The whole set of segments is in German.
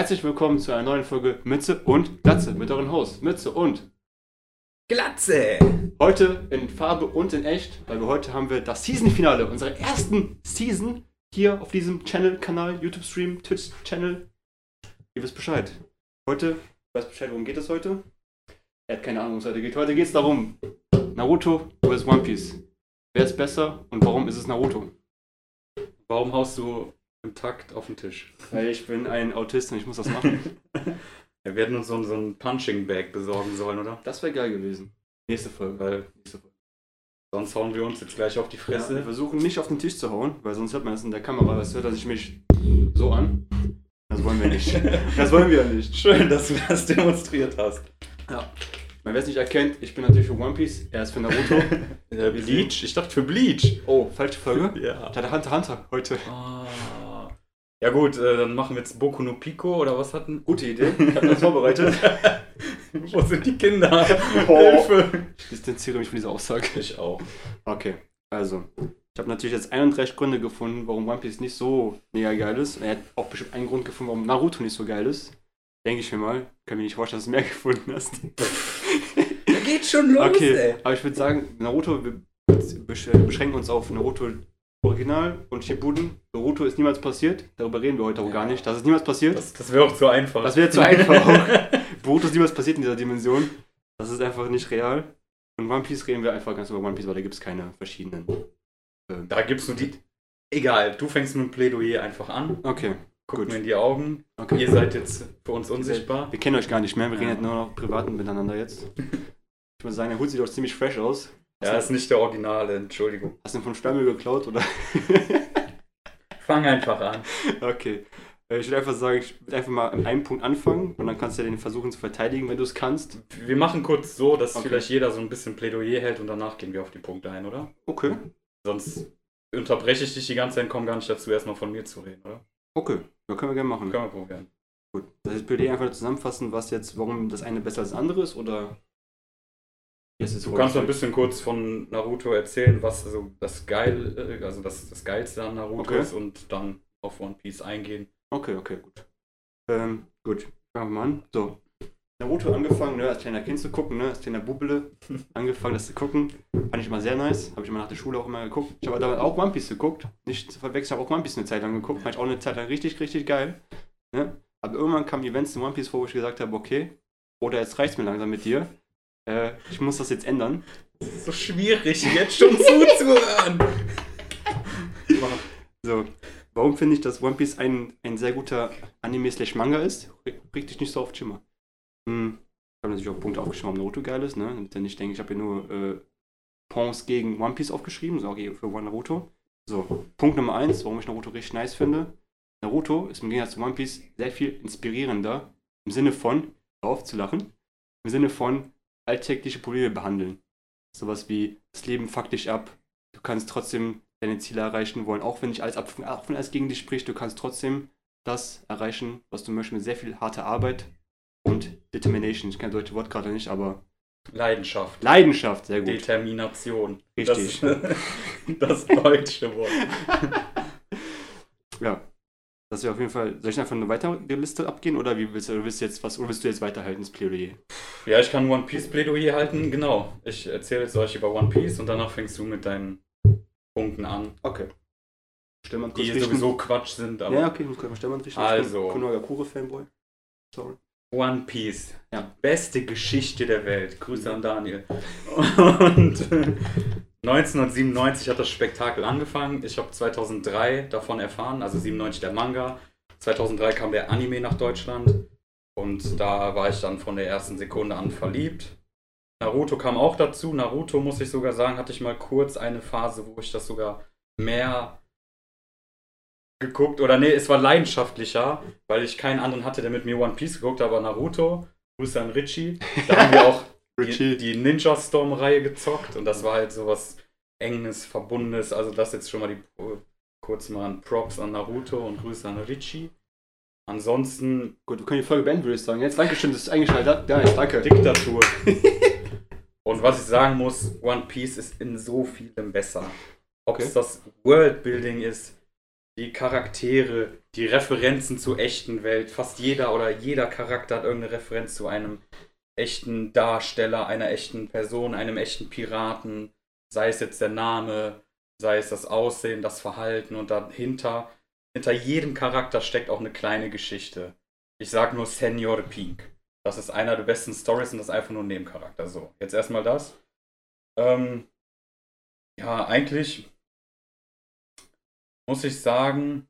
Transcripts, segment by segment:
Herzlich willkommen zu einer neuen Folge Mütze und Glatze mit euren Host Mütze und Glatze! heute in Farbe und in echt, weil wir heute haben wir das Season-Finale unserer ersten Season hier auf diesem Channel-Kanal, YouTube-Stream, Twitch-Channel. Ihr wisst Bescheid. Heute, ich weiß Bescheid, worum geht es heute? Er hat keine Ahnung, worum es heute geht. Heute geht es darum, Naruto vs. One Piece. Wer ist besser und warum ist es Naruto? Warum haust du im Takt auf den Tisch? Weil ich bin ein Autist und ich muss das machen. Ja, wir hätten uns so, so ein Punching Bag besorgen sollen, oder? Das wäre geil gewesen. Nächste Folge. Weil Nächste Folge. sonst hauen wir uns jetzt gleich auf die Ja, wir Fresse. versuchen nicht auf den Tisch zu hauen, weil sonst hört man das in der Kamera. Das hört er sich mich so an. Das wollen wir nicht. Das wollen wir nicht. Schön, dass du das demonstriert hast. Ja. Wer es nicht erkennt, ich bin natürlich für One Piece, er ist für Naruto. Bleach? Ich dachte für Bleach. Oh, falsche Folge. Ja. Ich hatte Hunter Hunter heute. Ah. Ja gut, äh, dann machen wir jetzt Boku no Pico oder was hatten? Gute Idee. Ich habe das vorbereitet. Wo sind die Kinder? Oh. Hilfe! Ich distanziere mich von dieser Aussage. Ich auch. Okay, also. Ich habe natürlich jetzt 31 Gründe gefunden, warum One Piece nicht so mega geil ist. Und er hat auch bestimmt einen Grund gefunden, warum Naruto nicht so geil ist. Denke ich mir mal. Kann mir nicht vorstellen, dass du mehr gefunden hast. Da geht schon los, Okay, aber ich würde sagen, Naruto, wir besch- beschränken uns auf Naruto Original und Shippuden. Naruto ist niemals passiert. Darüber reden wir heute auch gar nicht. Das ist niemals passiert. Das, das wäre auch zu einfach. Das wäre zu einfach auch. Boruto ist niemals passiert in dieser Dimension. Das ist einfach nicht real. Und One Piece reden wir einfach ganz über One Piece, weil da gibt es keine verschiedenen. ähm, Da gibt's nur die. Egal, du fängst mit dem Plädoyer einfach an. Okay, Guck Gut. mir in die Augen. okay. Ihr seid jetzt für uns unsichtbar. Wir kennen euch gar nicht mehr. Wir reden Ja. jetzt nur noch privat miteinander jetzt. Ich würde sagen, der Hut sieht doch ziemlich fresh aus. Ja, ist nicht der Originale, Entschuldigung. Hast du ihn von Stammel geklaut oder? Fang einfach an. Okay. Äh, Ich würde einfach sagen, ich würde einfach mal an einem Punkt anfangen und dann kannst du ja den versuchen zu verteidigen, wenn du es kannst. Wir machen kurz so, dass Okay. vielleicht jeder so ein bisschen Plädoyer hält und danach gehen wir auf die Punkte ein, oder? Okay. Sonst unterbreche ich dich die ganze Zeit und komme gar nicht dazu, erstmal von mir zu reden, oder? Okay. Ja, können wir gerne machen. Können wir probieren. Gut. Das ist PD einfach zusammenfassen, was jetzt, warum das eine besser als das andere ist oder? Wie ist es Du kannst noch ein bisschen kurz von Naruto erzählen, was so das geil, äh, also das, das Geilste an Naruto Okay. ist und dann auf One Piece eingehen. Okay, okay, gut. Ähm, gut. Fangen wir mal an. So. Naruto angefangen, ne, als kleiner Kind zu gucken, ne, als kleiner Bubele angefangen, das zu gucken. Fand ich immer sehr nice. Habe ich immer nach der Schule auch immer geguckt. Ich habe damals auch One Piece geguckt. Nicht zu verwechseln, ich habe auch One Piece eine Zeit lang geguckt. Fand ich auch eine Zeit lang richtig, richtig geil. Ne? Aber irgendwann kamen Events in One Piece vor, wo ich gesagt habe, okay, oder jetzt reicht's mir langsam mit dir. Äh, ich muss das jetzt ändern. Es ist so schwierig, jetzt schon zuzuhören. So, warum finde ich, dass One Piece ein, ein sehr guter Anime-Slash-Manga ist? Reg dich nicht so auf Chimmer. Hm, ich habe natürlich auch Punkte aufgeschrieben, warum Naruto geil ist, ne? Damit ihr nicht denkt, ich habe hier nur äh, Pons gegen One Piece aufgeschrieben, so für One Naruto. So, Punkt Nummer eins, warum ich Naruto richtig nice finde. Naruto ist im Gegensatz zu One Piece sehr viel inspirierender im Sinne von, hör auf zu lachen, im Sinne von alltägliche Probleme behandeln. Sowas wie, das Leben fuckt dich ab, du kannst trotzdem deine Ziele erreichen wollen, auch wenn nicht alles ab, auch wenn alles gegen dich spricht, du kannst trotzdem das erreichen, was du möchtest, mit sehr viel harter Arbeit und Determination. Ich kenne das deutsche Wort gerade nicht, aber Leidenschaft. Leidenschaft, sehr gut. Determination. Richtig. Das, das deutsche Wort. Ja. Das wäre auf jeden Fall. Soll ich einfach eine weitere Liste abgehen oder wie willst du, willst du jetzt was oder willst du jetzt weiterhalten, das Plädoyer? Ja, ich kann One Piece Plädoyer halten, genau. Ich erzähle jetzt euch über One Piece und danach fängst du mit deinen Punkten an, Okay. Stell mal kurz die richten. sowieso Quatsch sind, aber Ja, okay, ich muss kurz mal Stell mal richten. Also. Konohagakure-Fanboy. Sorry. One Piece. Ja. Beste Geschichte der Welt. Grüße an Daniel. Und 1997 hat das Spektakel angefangen. Ich habe 2003 davon erfahren, also 97 der Manga. 2003 kam der Anime nach Deutschland und da war ich dann von der ersten Sekunde an verliebt. Naruto kam auch dazu. Naruto, muss ich sogar sagen, hatte ich mal kurz eine Phase, wo ich das sogar mehr geguckt. Oder nee, es war leidenschaftlicher, weil ich keinen anderen hatte, der mit mir One Piece geguckt hat, aber Naruto, Grüße an Richie. Da haben wir auch Richie. die Ninja Storm-Reihe gezockt und das war halt sowas Enges, Verbundenes. Also das jetzt schon mal die kurz mal ein Props an Naruto und Grüße an Richie. Ansonsten Gut, wir können die Folge beenden, würde ich sagen. Jetzt, Dankeschön, dass du eingeschaltet hast. Ja, danke. Diktatur. Und was ich sagen muss, One Piece ist in so vielem besser. Ob Okay. es das Worldbuilding ist, die Charaktere, die Referenzen zur echten Welt. Fast jeder oder jeder Charakter hat irgendeine Referenz zu einem echten Darsteller, einer echten Person, einem echten Piraten. Sei es jetzt der Name, sei es das Aussehen, das Verhalten und dahinter, hinter jedem Charakter steckt auch eine kleine Geschichte. Ich sag nur Senor Pink. Das ist einer der besten Stories und das ist einfach nur ein Nebencharakter. So, jetzt erstmal das. Ähm, ja, eigentlich muss ich sagen,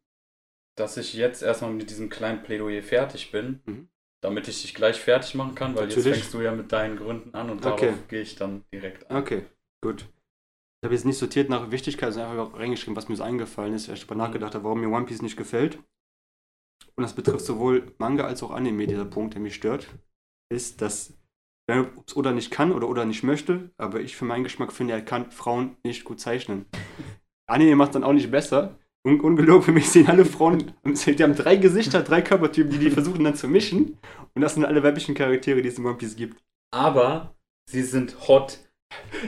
dass ich jetzt erstmal mit diesem kleinen Plädoyer fertig bin, Mhm. Damit ich dich gleich fertig machen kann, weil jetzt Natürlich. fängst du ja mit deinen Gründen an und Okay. darauf gehe ich dann direkt ein. Okay, gut. Ich habe jetzt nicht sortiert nach Wichtigkeit, sondern einfach reingeschrieben, was mir so eingefallen ist, weil ich darüber nachgedacht habe, warum mir One Piece nicht gefällt. Und das betrifft sowohl Manga als auch Anime, dieser Punkt, der mich stört, ist, dass, ob es Oda nicht kann oder Oda nicht möchte, aber ich für meinen Geschmack finde, er kann Frauen nicht gut zeichnen. Anime macht dann auch nicht besser. Un ungelogen, für mich sehen alle Frauen, die haben drei Gesichter, drei Körpertypen, die die versuchen dann zu mischen. Und das sind alle weiblichen Charaktere, die es in One Piece gibt. Aber sie sind hot.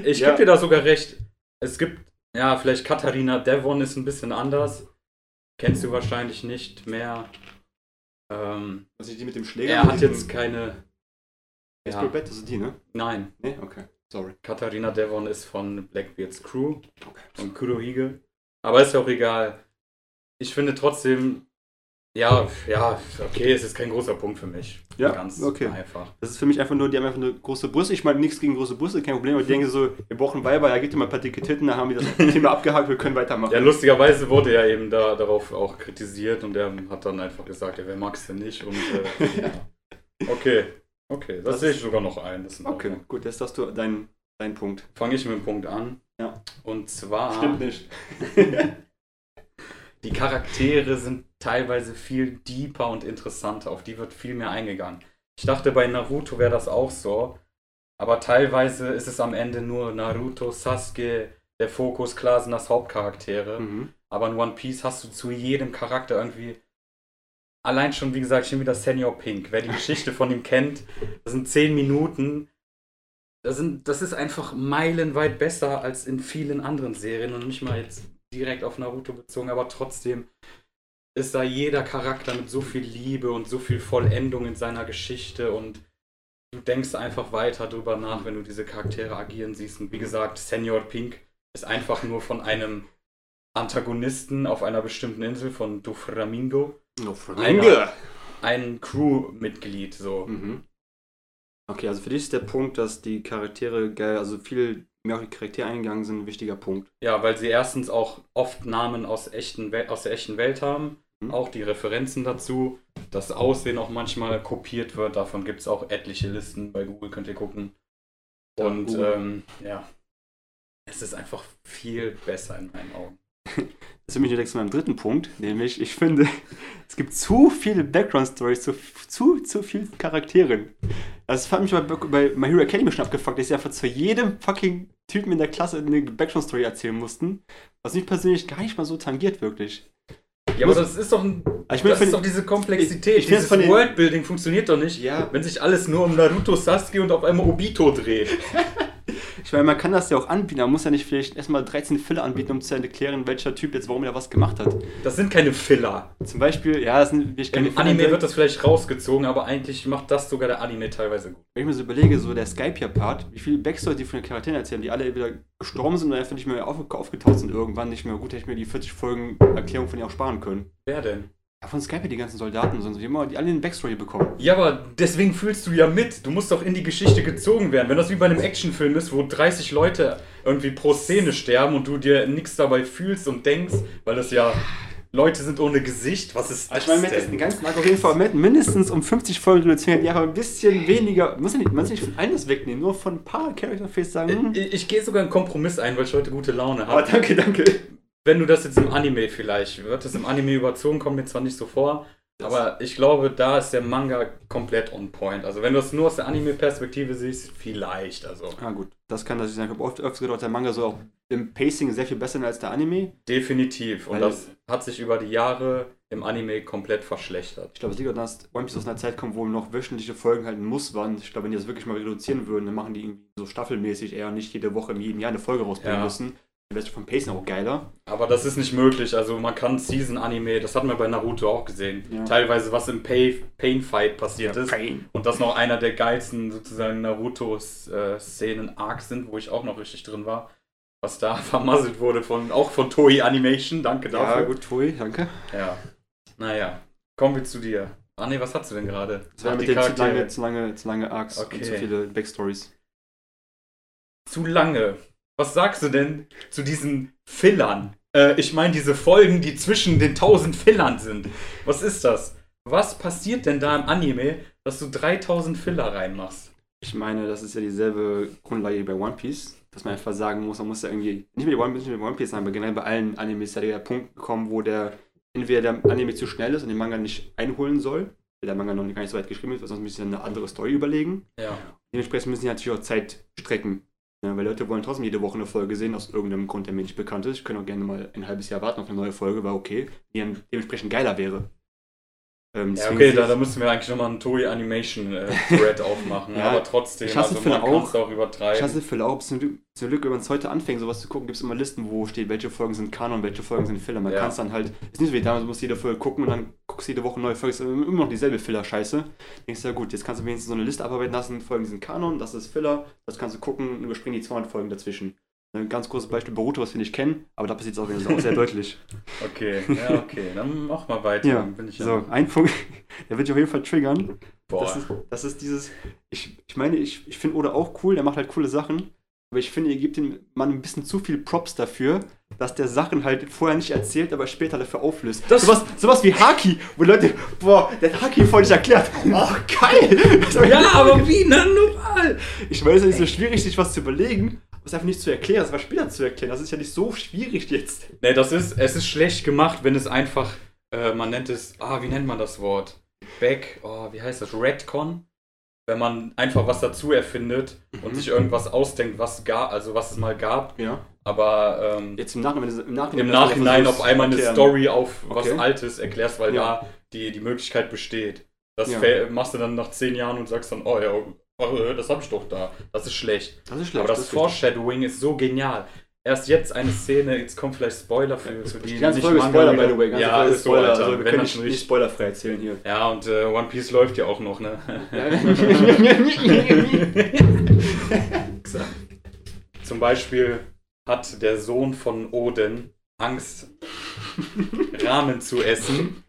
Ich Ja. gebe dir da sogar recht. Es gibt, ja, vielleicht Katharina Devon ist ein bisschen anders. Kennst du wahrscheinlich nicht mehr. Ähm, Also die mit dem Schläger. er hat jetzt keine. Baseball Ja, das ist die, ne? nein, Ne, okay. Sorry. Katharina Devon ist von Blackbeards Crew, Okay. von Kurohige. Aber ist ja auch egal. Ich finde trotzdem, ja, ja, okay, es ist kein großer Punkt für mich. Ja, Ganz okay. einfach. Das ist für mich einfach nur, die haben einfach eine große Brüste. Ich meine, nichts gegen große Brüste, kein Problem. Aber ich denke so, wir brauchen Weiber, ja, gibt dir mal ein paar dicke Titten, dann haben wir das Thema abgehakt, wir können weitermachen. Ja, lustigerweise wurde er eben da, darauf auch kritisiert und er hat dann einfach gesagt, ja, wer mag's denn nicht? Und äh, ja. Okay, okay, das, Das sehe ich sogar noch ein. Okay, gut, jetzt hast du deinen dein Punkt. Fange ich mit dem Punkt an. Ja. Und zwar, Stimmt nicht. die Charaktere sind teilweise viel deeper und interessanter. Auf die wird viel mehr eingegangen. Ich dachte, bei Naruto wäre das auch so. Aber teilweise ist es am Ende nur Naruto, Sasuke, der Fokus, klar sind das Hauptcharaktere. Mhm. Aber in One Piece hast du zu jedem Charakter irgendwie. Allein schon, wie gesagt, schon wieder Senior Pink. Wer die Geschichte von ihm kennt, das sind zehn Minuten. Das, sind, das ist einfach meilenweit besser als in vielen anderen Serien und nicht mal jetzt direkt auf Naruto bezogen, aber trotzdem ist da jeder Charakter mit so viel Liebe und so viel Vollendung in seiner Geschichte und du denkst einfach weiter drüber nach, wenn du diese Charaktere agieren siehst. Und wie gesagt, Senior Pink ist einfach nur von einem Antagonisten auf einer bestimmten Insel von Doflamingo Einer- ein Crewmitglied so. Mhm. Okay, also für dich ist der Punkt, dass die Charaktere geil, also viel mehr auf die Charaktere eingegangen sind, ein wichtiger Punkt. Ja, weil sie erstens auch oft Namen aus, echten Wel aus der echten Welt haben, Mhm. auch die Referenzen dazu, das Aussehen auch manchmal kopiert wird, davon gibt es auch etliche Listen, bei Google könnt ihr gucken. Ja, Und Google. ähm, ja, es ist einfach viel besser in meinen Augen. Das führt mich direkt zu meinem dritten Punkt, nämlich ich finde, es gibt zu viele Background-Stories, zu, zu, zu viele Charakteren. Also das hat mich bei, bei My Hero Academy schon abgefuckt, dass sie einfach zu jedem fucking Typen in der Klasse eine Background-Story erzählen mussten, was mich persönlich gar nicht mal so tangiert, wirklich. Ja, aber das ist doch, ein, meine, das ist doch diese Komplexität. Ich- ich Dieses Worldbuilding funktioniert doch nicht, Ja. wenn sich alles nur um Naruto, Sasuke und auf einmal Obito dreht. Ich meine, man kann das ja auch anbieten, man muss ja nicht vielleicht erstmal 13 Filler anbieten, um zu erklären, welcher Typ jetzt warum er was gemacht hat. Das sind keine Filler. Zum Beispiel, ja, das sind ich Im Anime wird das vielleicht rausgezogen, aber eigentlich macht das sogar der Anime teilweise gut. Wenn ich mir so überlege, so der Skype-Part, wie viele Backstory die von den Charakteren erzählen, die alle wieder gestorben sind und einfach nicht mehr auf, aufgetaucht sind irgendwann, nicht mehr gut, hätte ich mir die 40 Folgen Erklärung von denen auch sparen können. Wer denn? Ja, von Skype die ganzen Soldaten sind so, die immer, die alle eine Backstory bekommen. Ja, aber deswegen fühlst du ja mit. Du musst doch in die Geschichte gezogen werden. Wenn das wie bei einem Actionfilm ist, wo 30 Leute irgendwie pro Szene sterben und du dir nichts dabei fühlst und denkst, weil das ja Leute sind ohne Gesicht, was ist das Also ich meine, hätte denn? den ganzen Arc auf jeden Fall mindestens um 50 Folgen reduzieren, die aber ein bisschen weniger, muss ja nicht, man muss nicht von alles wegnehmen, nur von ein paar Character-Face sagen, hm, Ich, ich gehe sogar einen Kompromiss ein, weil ich heute gute Laune oh, habe. danke, danke. Wenn du das jetzt im Anime vielleicht, wird das im Anime überzogen, kommt mir zwar nicht so vor, aber ich glaube, da ist der Manga komplett on point. Also wenn du das nur aus der Anime-Perspektive siehst, vielleicht. Also Ah gut, das kann natürlich sein. Ich habe oft öfter gedacht, der Manga soll auch im Pacing sehr viel besser sein als der Anime. definitiv. Und Weil- das hat sich über die Jahre im Anime komplett verschlechtert. Ich glaube, es liegt daran, dass One Piece aus einer Zeit kommt, wo noch wöchentliche Folgen halt ein Muss waren. Ich glaube, wenn die das wirklich mal reduzieren würden, dann machen die irgendwie so staffelmäßig eher nicht jede Woche in jedem Jahr eine Folge rausbringen Ja. müssen. Der wäre vom Pacing auch geiler. Aber das ist nicht möglich. Also man kann Season-Anime, das hatten wir bei Naruto auch gesehen. Ja. Teilweise, was im Pay Pain-Fight passiert ist. Pain. Und das noch einer der geilsten sozusagen Naruto-Szenen-Arcs sind, wo ich auch noch richtig drin war. Was da vermasselt wurde von auch von Toei Animation. Danke Ja, dafür. gut, Toei, danke. Ja. Naja. Kommen wir zu dir. Ah ne, was hast du denn gerade? Das war mit den zu lange, zu lange, zu lange Arcs Okay. und zu viele Backstories. zu lange. Was sagst du denn zu diesen Fillern? Äh, ich meine, diese Folgen, die zwischen den tausend Fillern sind. Was ist das? Was passiert denn da im Anime, dass du 3000 Filler reinmachst? Ich meine, das ist ja dieselbe Grundlage wie bei One Piece, dass man einfach sagen muss, man muss ja irgendwie, nicht mit One Piece, nicht mit One Piece sein, aber generell bei allen Animes, da der Punkt kommen, wo der entweder der Anime zu schnell ist und den Manga nicht einholen soll, weil der Manga noch gar nicht so weit geschrieben ist, weil sonst müssen sie eine andere Story überlegen. Ja. Dementsprechend müssen sie natürlich auch Zeit strecken. Ja, weil Leute wollen trotzdem jede Woche eine Folge sehen, aus irgendeinem Grund, der mir nicht bekannt ist. Ich könnte auch gerne mal ein halbes Jahr warten auf eine neue Folge, war okay, die dann dementsprechend geiler wäre. Ähm, Ja, okay, da, da müssen wir eigentlich nochmal einen Toei Animation äh, Thread aufmachen. Ja, aber trotzdem, ich hasse also man kann auch. es auch Ich übertreiben. hasse Filler auch. Zum Glück, zum Glück wenn man es heute anfängt, sowas zu gucken, gibt es immer Listen, wo steht, welche Folgen sind Kanon, welche Folgen sind Filler. Man Ja. kann es dann halt, ist nicht so wie damals, du musst jede Folge gucken und dann guckst du jede Woche neue Folge, ist immer noch dieselbe Filler-Scheiße. Denkst du, ja gut, jetzt kannst du wenigstens so eine Liste abarbeiten lassen, Folgen sind Kanon, das ist Filler, das kannst du gucken und überspringen die 200 Folgen dazwischen. Ein ganz großes Beispiel Boruto, was wir nicht kennen, aber da passiert es auch, wieder auch sehr deutlich. Okay, ja, okay. Dann mach mal weiter. Ja, ich So, ein Punkt, der wird dich auf jeden Fall triggern. Boah. Das ist, das ist dieses, ich, ich meine, ich, ich finde Oda auch cool, der macht halt coole Sachen, aber ich finde, ihr gebt dem Mann ein bisschen zu viel Props dafür, dass der Sachen halt vorher nicht erzählt, aber später dafür auflöst. Das- sowas, sowas wie Haki, wo Leute, boah, der hat Haki vorher nicht erklärt. Oh, geil! Ja, aber wie? Na, normal. Ich weiß, es ist so schwierig, sich was zu überlegen, was einfach nicht zu erklären, das war später zu erklären. Das ist ja nicht so schwierig jetzt. Nee, das ist, es ist schlecht gemacht, wenn es einfach, äh, man nennt es, ah, wie nennt man das Wort? Back, oh, wie heißt das? Redcon? Wenn man einfach was dazu erfindet und Mhm. sich irgendwas ausdenkt, was gab, also was es mal gab, Ja. aber ähm, Jetzt im Nachhinein, im Nachhinein, im Nachhinein auf einmal eine erklären. Story auf was Okay. Altes erklärst, weil Ja. da die, die Möglichkeit besteht. Das Ja. machst du dann nach zehn Jahren und sagst dann, oh ja, das hab ich doch da. Das ist schlecht. Das ist schlecht. Aber das, richtig. Foreshadowing ist so genial. Erst jetzt eine Szene, jetzt kommt vielleicht Spoiler für, für die Die ganze Folge Spoiler, by the way. Ganze Ja, ist so, Alter. Also, wir können das nicht, schon nicht richtig- spoilerfrei erzählen hier. Ja, und äh, One Piece läuft ja auch noch, ne? Zum Beispiel hat der Sohn von Oden Angst, Ramen zu essen.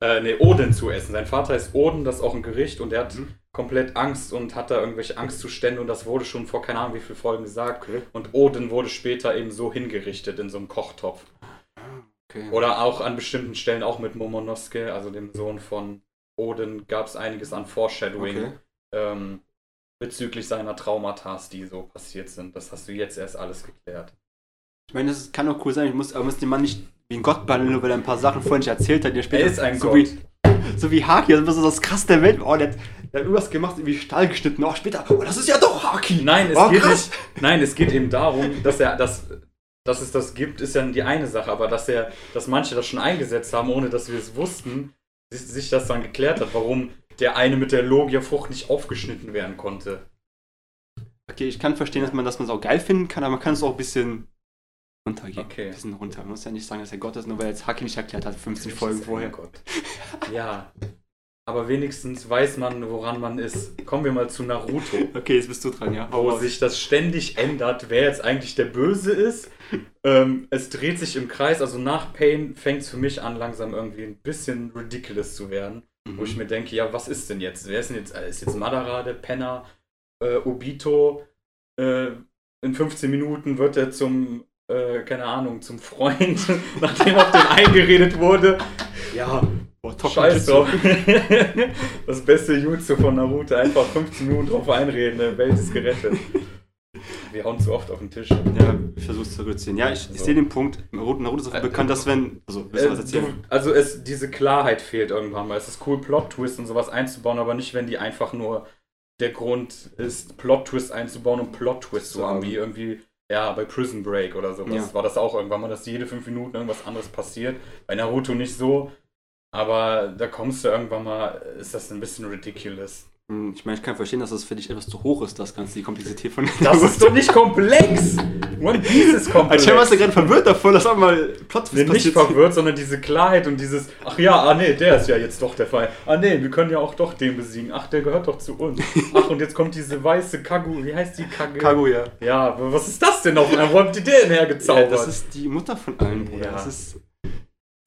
Äh, ne, Oden zu essen. Sein Vater ist Oden, das ist auch ein Gericht und er hat Mhm. Komplett Angst und hat da irgendwelche Angstzustände und das wurde schon vor keine Ahnung wie vielen Folgen gesagt. Okay. Und Oden wurde später eben so hingerichtet in so einem Kochtopf. okay. Oder auch an bestimmten Stellen, auch mit Momonosuke, also dem Sohn von Oden, gab es einiges an Foreshadowing Okay. ähm, bezüglich seiner Traumata, die so passiert sind. Das hast du jetzt erst alles geklärt. Ich meine, das kann auch cool sein, ich muss, aber muss den Mann nicht wie ein Gott behandeln, nur weil er ein paar Sachen vorhin nicht erzählt hat, die er später Er ist ein so Gott. Wie, so wie Haki, das ist das krass der Welt. Oh, der, hat- der hat irgendwas gemacht, wie Stahl geschnitten. Oh, später, oh, das ist ja doch Haki. Nein, es oh, geht nicht. Nein, es geht eben darum, dass er das. Dass es das gibt, ist ja die eine Sache, aber dass er, dass manche das schon eingesetzt haben, ohne dass wir es wussten, sich, das dann geklärt hat, warum der eine mit der Logia-Frucht nicht aufgeschnitten werden konnte. Okay, ich kann verstehen, dass man das auch geil finden kann, aber man kann es auch ein bisschen runtergehen. Okay. Ein bisschen runter. Man muss ja nicht sagen, dass er Gott ist, nur weil er jetzt Haki nicht erklärt hat, 50 Das Folgen vorher. Gott. Ja. Aber wenigstens weiß man, woran man ist. Kommen wir mal zu Naruto. Okay, jetzt bist du dran, ja. Hau wo sich das ständig ändert, wer jetzt eigentlich der Böse ist. Ähm, es dreht sich im Kreis, also nach Pain fängt es für mich an, langsam irgendwie ein bisschen ridiculous zu werden. Wo ich Mhm. mir denke, ja, was ist denn jetzt? Wer ist denn jetzt? äh, Ist jetzt Madara, der Penner, äh, Obito? Äh, in 15 Minuten wird er zum, äh, keine Ahnung, zum Freund, nachdem auf den eingeredet wurde. Ja, Boah, Scheiß drauf. Das beste Jutsu von Naruto. Einfach 15 Minuten drauf einreden, die Welt ist gerettet. Wir hauen zu oft auf den Tisch. Ja, ich versuch's zu reduzieren. Ja, ich, ich So. sehe den Punkt. Naruto, Naruto ist dafür Äh, bekannt, dass wenn. Also, willst du was Äh, erzählen? also es, diese Klarheit fehlt irgendwann mal. Es ist cool, Plot-Twist und sowas einzubauen, aber nicht, wenn die einfach nur der Grund ist, Plot-Twist einzubauen und Plot-Twist zu haben, wie irgendwie, ja, bei Prison Break oder sowas Ja. war das auch irgendwann mal, dass jede fünf Minuten irgendwas anderes passiert. Bei Naruto nicht so, aber da kommst du irgendwann mal, ist das ein bisschen ridiculous. Hm, Ich meine, ich kann verstehen, dass das für dich etwas zu hoch ist, das Ganze, die Komplexität von Das ist doch nicht komplex! One Piece ist komplex. Anscheinend warst du gerade verwirrt davon, dass auch mal Plot Nee, nicht verwirrt, sondern diese Klarheit und dieses, ach ja, ah nee, der ist ja jetzt doch der Fall. Ah nee, wir können ja auch doch den besiegen. Ach, der gehört doch zu uns. Ach, und jetzt kommt diese weiße Kagu, wie heißt die Kagu? Kaguya. Ja, aber was ist das denn noch? Wo habt ihr den Ja, hergezaubert? das ist die Mutter von allen, Bruder. Ja. Das ist,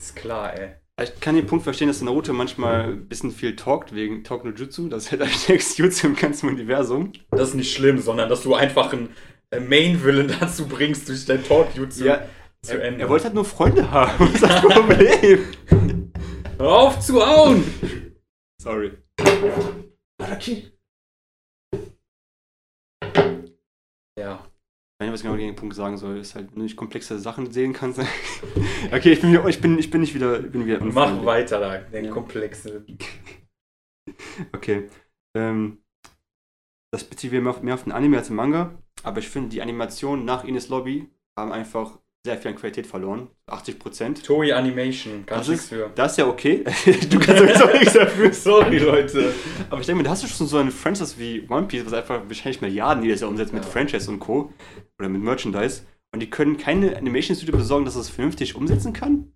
ist klar, ey. Ich kann den Punkt verstehen, dass Naruto manchmal ein bisschen viel talkt, wegen Talk no Jutsu. Das ist halt stärkste Jutsu im ganzen Universum. Das ist nicht schlimm, sondern dass du einfach einen Main-Villain dazu bringst, durch dein Talk-Jutsu Ja, zu er, ändern. er wollte halt nur Freunde haben. Das ist das Problem. Hör auf zu hauen! Sorry. Ja. Ich weiß nicht, was ich genau gegen den Punkt sagen soll. Ist halt, wenn du nicht komplexe Sachen sehen kannst. okay, ich bin, wieder, ich bin, ich bin nicht wieder. Ich bin wieder Mach weiter da, den Ja. komplexe. Okay. Ähm, das bezieht wir mehr auf, mehr auf den Anime als den Manga. Aber ich finde, die Animationen nach Ines Lobby haben einfach sehr viel an Qualität verloren. 80 Prozent. Toei Animation, kann Das ich nichts für. Das ist ja okay. du kannst sowieso nichts dafür. Sorry, Leute. Aber ich denke mir, da hast du schon so ein Franchise wie One Piece, was einfach wahrscheinlich Milliarden jedes Jahr umsetzt mit Ja. Franchise und Co. Oder mit Merchandise. Und die können keine Animation Studio besorgen, dass es vernünftig umsetzen kann?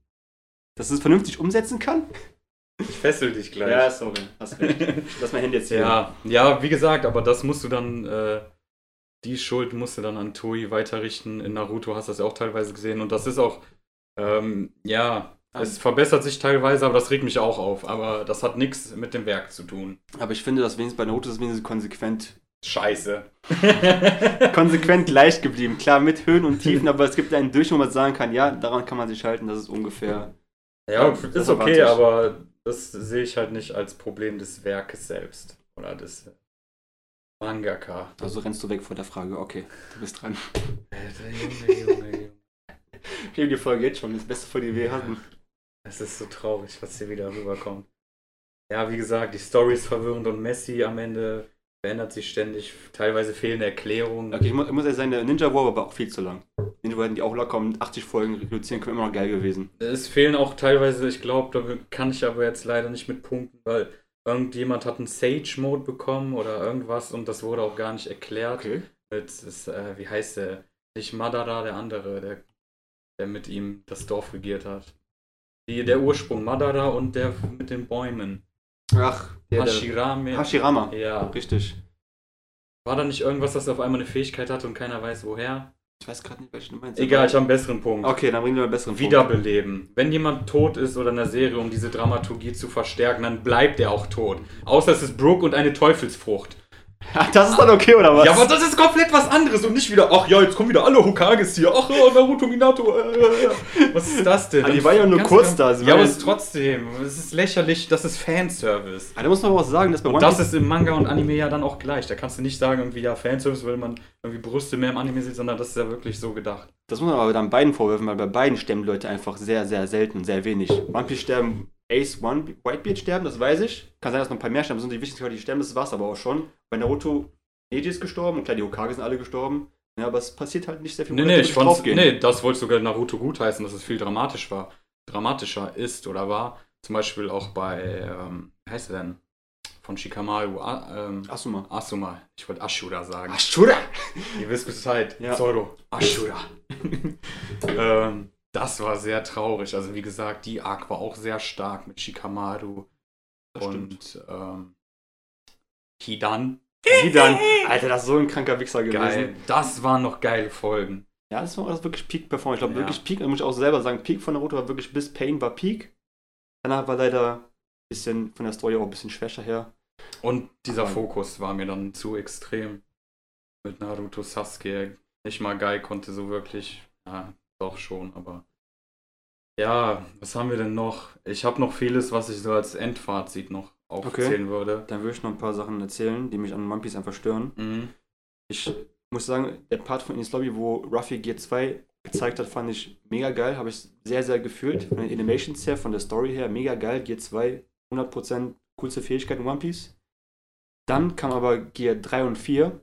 Dass es vernünftig umsetzen kann? Ich fessel dich gleich. sorry. Hast recht. Lass mein Handy jetzt hier. Ja, ja, wie gesagt, aber das musst du dann, äh, die Schuld musst du dann an Toei weiterrichten. In Naruto hast du das ja auch teilweise gesehen und das ist auch, ähm, ja, es verbessert sich teilweise, aber das regt mich auch auf. Aber das hat nichts mit dem Werk zu tun. Aber ich finde, dass wenigstens bei Naruto ist wenigstens konsequent, Scheiße. konsequent gleich geblieben. Klar, mit Höhen und Tiefen, aber es gibt einen Durch, wo man sagen kann, ja, daran kann man sich halten, das ist ungefähr. Ja, ist erwarte okay, aber das sehe ich halt nicht als Problem des Werkes selbst. Oder des Mangaka. Also rennst du weg vor der Frage, okay, du bist dran. Alter, Junge, Junge, Junge. Ich habe die Folge jetzt schon, das beste Folge, die wir hatten. Es ist so traurig, was hier wieder rüberkommt. Ja, wie gesagt, die Story ist verwirrend und Messi am Ende verändert sich ständig. Teilweise fehlende Erklärungen. Okay, ich muss, ich muss ehrlich sagen, der Ninja War war aber auch viel zu lang. Ninja War hätten die auch locker um 80 Folgen reduzieren können, immer noch geil gewesen. Es fehlen auch teilweise, ich glaube, da kann ich aber jetzt leider nicht mit punkten, weil irgendjemand hat einen Sage-Mode bekommen oder irgendwas und das wurde auch gar nicht erklärt. Okay. Mit, das, äh, wie heißt der? Nicht Madara, der andere, der, der mit ihm das Dorf regiert hat. Die, der Ursprung Madara und der mit den Bäumen. Ach, der, der Hashirame. Hashirama. Ja. Richtig. War da nicht irgendwas, dass er auf einmal eine Fähigkeit hatte und keiner weiß woher? Ich weiß gerade nicht, welchen du meinst. Egal, ich habe einen besseren Punkt. Okay, dann bringen wir einen besseren Wiederbeleben. Wenn jemand tot ist oder in der Serie, um diese Dramaturgie zu verstärken, dann bleibt er auch tot. Außer es ist Brooke und eine Teufelsfrucht. Ach, das ist dann okay, oder was? Ja, aber das ist komplett was anderes und nicht wieder, ach ja, jetzt kommen wieder alle Hokages hier. Ach Naruto, Minato. Äh, äh, äh. Was ist das denn? Ah, die war ja nur kurz da, Ja, aber es ist trotzdem. Es ist lächerlich, das ist Fanservice. Ah, da muss man aber auch sagen, dass bei Und das ist im Manga und Anime ja dann auch gleich. Da kannst du nicht sagen, irgendwie, ja, Fanservice, weil man irgendwie Brüste mehr im Anime sieht, sondern das ist ja wirklich so gedacht. Das muss man aber dann beiden vorwerfen, weil bei beiden sterben Leute einfach sehr, sehr selten, sehr wenig. One Piece sterben, Ace, One, Whitebeard sterben, das weiß ich. Kann sein, dass noch ein paar mehr sterben, das sind die wichtigsten Leute, die sterben, das war's aber auch schon. Bei Naruto, Neji ist gestorben und klar, die Hokage sind alle gestorben. Ja, aber es passiert halt nicht sehr viel, Nee, nee, ich fand's, nee, das wollte sogar Naruto gutheißen, dass es viel dramatisch war, dramatischer ist oder war. Zum Beispiel auch bei, ähm, wie heißt er denn? Von Shikamaru, A, ähm, Asuma. Asuma. Ich wollte Ashura sagen. Ashura! Ihr wisst Bescheid. Ja. Zoro. Ashura. ähm, das war sehr traurig. Also wie gesagt, die Arc war auch sehr stark mit Shikamaru Das und ähm, Hidan. Die dann, Alter, das ist so ein kranker Wichser gewesen. Geil. Das waren noch geile Folgen. Ja, das war das wirklich Peak Performance. Ich glaube, Ja. wirklich Peak, da muss ich auch selber sagen, Peak von Naruto war wirklich bis Pain war Peak. Danach war leider ein bisschen von der Story auch ein bisschen schwächer her. Und dieser Aber- Fokus war mir dann zu extrem. Mit Naruto Sasuke. Nicht mal Guy konnte so wirklich. Ja, doch schon, aber. Ja, was haben wir denn noch? Ich habe noch vieles, was ich so als Endfazit noch aufzählen würde. Dann würde ich noch ein paar Sachen erzählen, die mich an One Piece einfach stören. Mhm. Ich muss sagen, der Part von Ines Lobby, wo Ruffy Gear 2 gezeigt hat, fand ich mega geil. Habe ich sehr, sehr gefühlt. Von den Animations her, von der Story her, mega geil. Gear 2, 100% coolste Fähigkeit in One Piece. Dann kam aber Gear 3 und 4.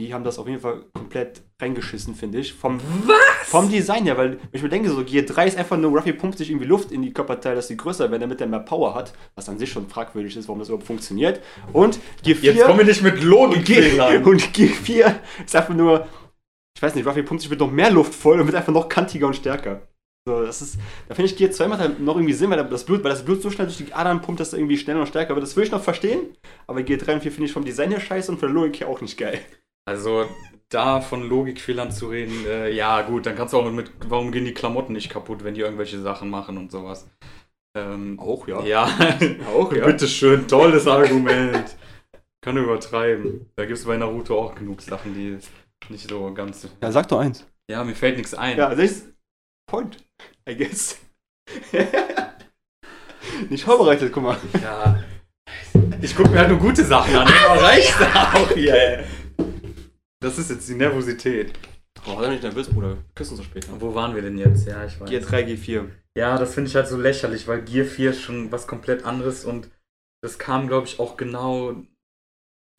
die haben das auf jeden Fall komplett reingeschissen, finde ich. Vom, Was? vom Design her, weil ich mir denke, so Gear 3 ist einfach nur, Ruffy pumpt sich irgendwie Luft in die Körperteile, dass sie größer werden, damit er mehr Power hat, was an sich schon fragwürdig ist, warum das überhaupt funktioniert. Und Gear 4 Jetzt kommen wir nicht mit Logikfehlern. Und Gear 4 ist einfach nur, ich weiß nicht, Ruffy pumpt sich mit noch mehr Luft voll und wird einfach noch kantiger und stärker. So, das ist, da finde ich Gear 2 macht halt noch irgendwie Sinn, weil das Blut, weil das Blut so schnell durch die Adern pumpt, dass er irgendwie schneller und stärker wird. Das würde ich noch verstehen, aber Gear 3 und 4 finde ich vom Design her scheiße und von der Logik her auch nicht geil. Also, da von Logikfehlern zu reden, äh, ja gut, dann kannst du auch mit, warum gehen die Klamotten nicht kaputt, wenn die irgendwelche Sachen machen und sowas. Ähm, Auch, ja. ja, Auch, ja. bitteschön, tolles Argument. Kann übertreiben. Da gibt es bei Naruto auch genug Sachen, die nicht so ganz... Ja, sag doch eins. Ja, mir fällt nichts ein. Ja, das ist Point, I guess. nicht vorbereitet, guck mal. Ja. Ich gucke mir halt nur gute Sachen an, aber reicht auch hier. ey. Das ist jetzt die Nervosität. Oh, sei nicht nervös, Bruder. Wir Küssen so später. Wo waren wir denn jetzt? Ja, ich weiß. Gear 3, G4. Ja, das finde ich halt so lächerlich, weil Gear 4 ist schon was komplett anderes und das kam, glaube ich, auch genau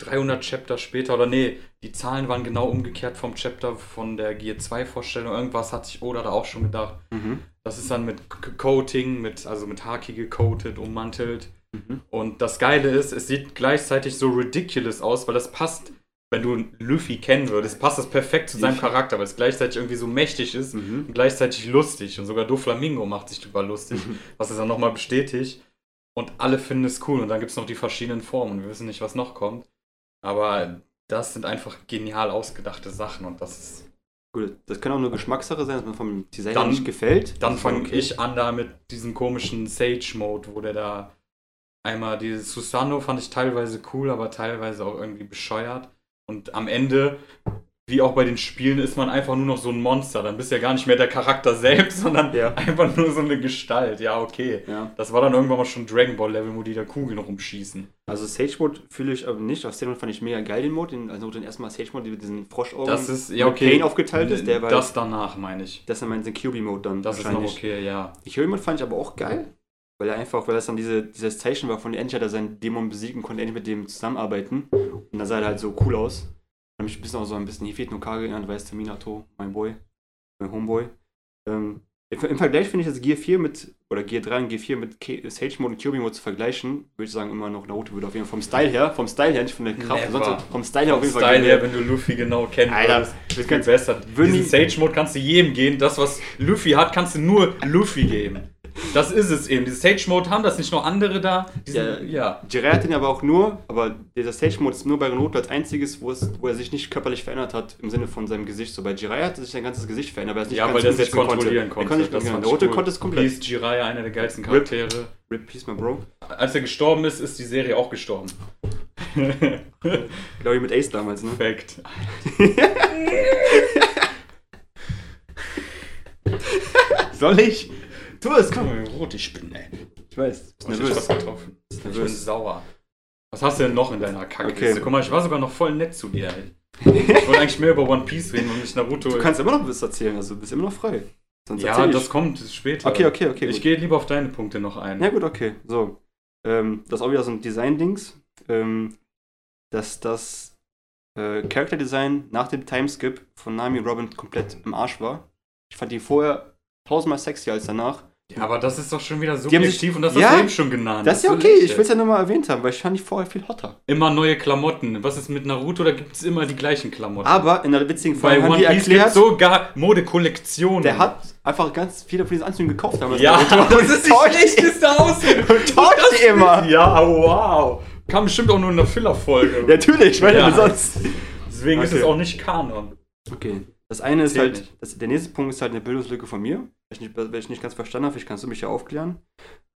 300 Chapter später, oder nee, die Zahlen waren genau umgekehrt vom Chapter von der Gear 2 Vorstellung. Irgendwas hat sich Oda da auch schon gedacht. Mhm. Das ist dann mit Coating, mit, also mit Haki gecoatet, ummantelt. Mhm. Und das Geile ist, es sieht gleichzeitig so ridiculous aus, weil das passt, wenn du Luffy kennen würdest, passt das perfekt zu seinem Luffy. Charakter, weil es gleichzeitig irgendwie so mächtig ist Mhm. und gleichzeitig lustig. Und sogar Doflamingo macht sich drüber lustig, was es dann nochmal bestätigt. Und alle finden es cool. Und dann gibt es noch die verschiedenen Formen. Und wir wissen nicht, was noch kommt. Aber das sind einfach genial ausgedachte Sachen. Und das ist. Gut, das kann auch nur Geschmackssache sein, dass man vom Design Dann- nicht gefällt. Dann fange okay. ich an da mit diesem komischen Sage-Mode, wo der da einmal dieses Susano fand ich teilweise cool, aber teilweise auch irgendwie bescheuert. Und am Ende, wie auch bei den Spielen, ist man einfach nur noch so ein Monster. Dann bist du ja gar nicht mehr der Charakter selbst, sondern Ja. einfach nur so eine Gestalt. Ja, okay. Ja. Das war dann irgendwann mal schon Dragon Ball Level, wo die da Kugeln rumschießen. Also Sage Mode fühle ich aber nicht. Auf Mode fand ich mega geil den Mode. Den, also den ersten Mal Sage Mode, der mit diesen Froschaugen Das ist, ja, okay. Pain aufgeteilt ist. Der war das danach, meine ich. das ist dann mein QB Mode dann Das ist noch okay, ja. Die Hero Mode fand ich aber auch geil. Weil er einfach, weil das dann diese, dieses Zeichen war von endlich hat er seinen Dämon besiegen, konnte endlich mit dem zusammenarbeiten. Und dann sah er halt so cool aus. Hat mich ein bisschen auch so ein bisschen Hifit no Kage erinnert, weißt du, Minato, mein Boy, mein Homeboy. Ähm, im, Vergleich finde ich das Gear 4 mit, oder Gear 3 und Gear 4 mit K Sage Mode und QB Mode zu vergleichen, würde ich sagen, immer noch Naruto würde auf jeden Fall vom Style her, vom Style her, nicht von der Kraft, Never. sonst vom Style her auf jeden Fall. Style gewinnen. her, wenn du Luffy genau kennen Alter, ich viel besser. Diesen Sage-Mode kannst du jedem geben. Das, was Luffy hat, kannst du nur Luffy geben. Das ist es eben. Diese Sage-Mode haben das nicht nur andere da. Diesen, Ja. ja. Jiraiya hat den aber auch nur, aber dieser Stage-Mode ist nur bei Naruto als einziges, wo, es, wo er sich nicht körperlich verändert hat, im Sinne von seinem Gesicht. So bei Jiraiya hat sich sein ganzes Gesicht verändert, weil er es nicht Ja, ganz weil spielen kontrollieren konnte. Er konnte Das nicht, ich Naruto cool. konnte es komplett. Peace Jiraiya, einer der geilsten Charaktere. Rip Peace, my bro. Als er gestorben ist, ist die Serie auch gestorben. Glaube ich mit Ace damals, ne? Perfekt. Soll ich? Tu es, komm. rot ich bin, ey. Ich weiß. Ich was nervös. getroffen. Bist Ich bin sauer. Was hast du denn noch in deiner Kackliste? Okay. Guck mal, ich war sogar noch voll nett zu dir, ey. Ich wollte eigentlich mehr über One Piece reden und nicht Naruto. Du kannst immer noch was erzählen, also du bist immer noch frei. Sonst ja, erzähl ich. das kommt später. Okay, okay, okay. ich gut. gehe lieber auf deine Punkte noch ein. Ja, gut, okay. So. Ähm, das ist auch wieder so ein Design-Dings. Ähm, dass das äh, Character-Design nach dem Timeskip von Nami Robin komplett im Arsch war. Ich fand die vorher tausendmal sexier als danach. Ja, aber das ist doch schon wieder subjektiv und das Ja, hast du eben schon genannt. Das ist ja okay, ich will es ja nur mal erwähnt haben, weil ich fand die vorher viel hotter. Immer neue Klamotten. Was ist mit Naruto? Da gibt es immer die gleichen Klamotten. Aber in der witzigen Folge haben One die Piece gibt erklärt, sogar Modekollektionen. der hat einfach ganz viele von diesen Anzügen gekauft. Damals Ja, Naruto. das ist die schlechteste Ausrede. Und tauscht die immer. Ja, wow. Kam bestimmt auch nur in einer Filler-Folge. Natürlich, weil Ja. sonst. Deswegen ist Okay. es auch nicht Kanon. Okay. Das eine ist Zählt halt, das, der nächste Punkt ist halt eine Bildungslücke von mir. Weil ich nicht, weil ich nicht ganz verstanden habe, vielleicht kannst du mich ja aufklären.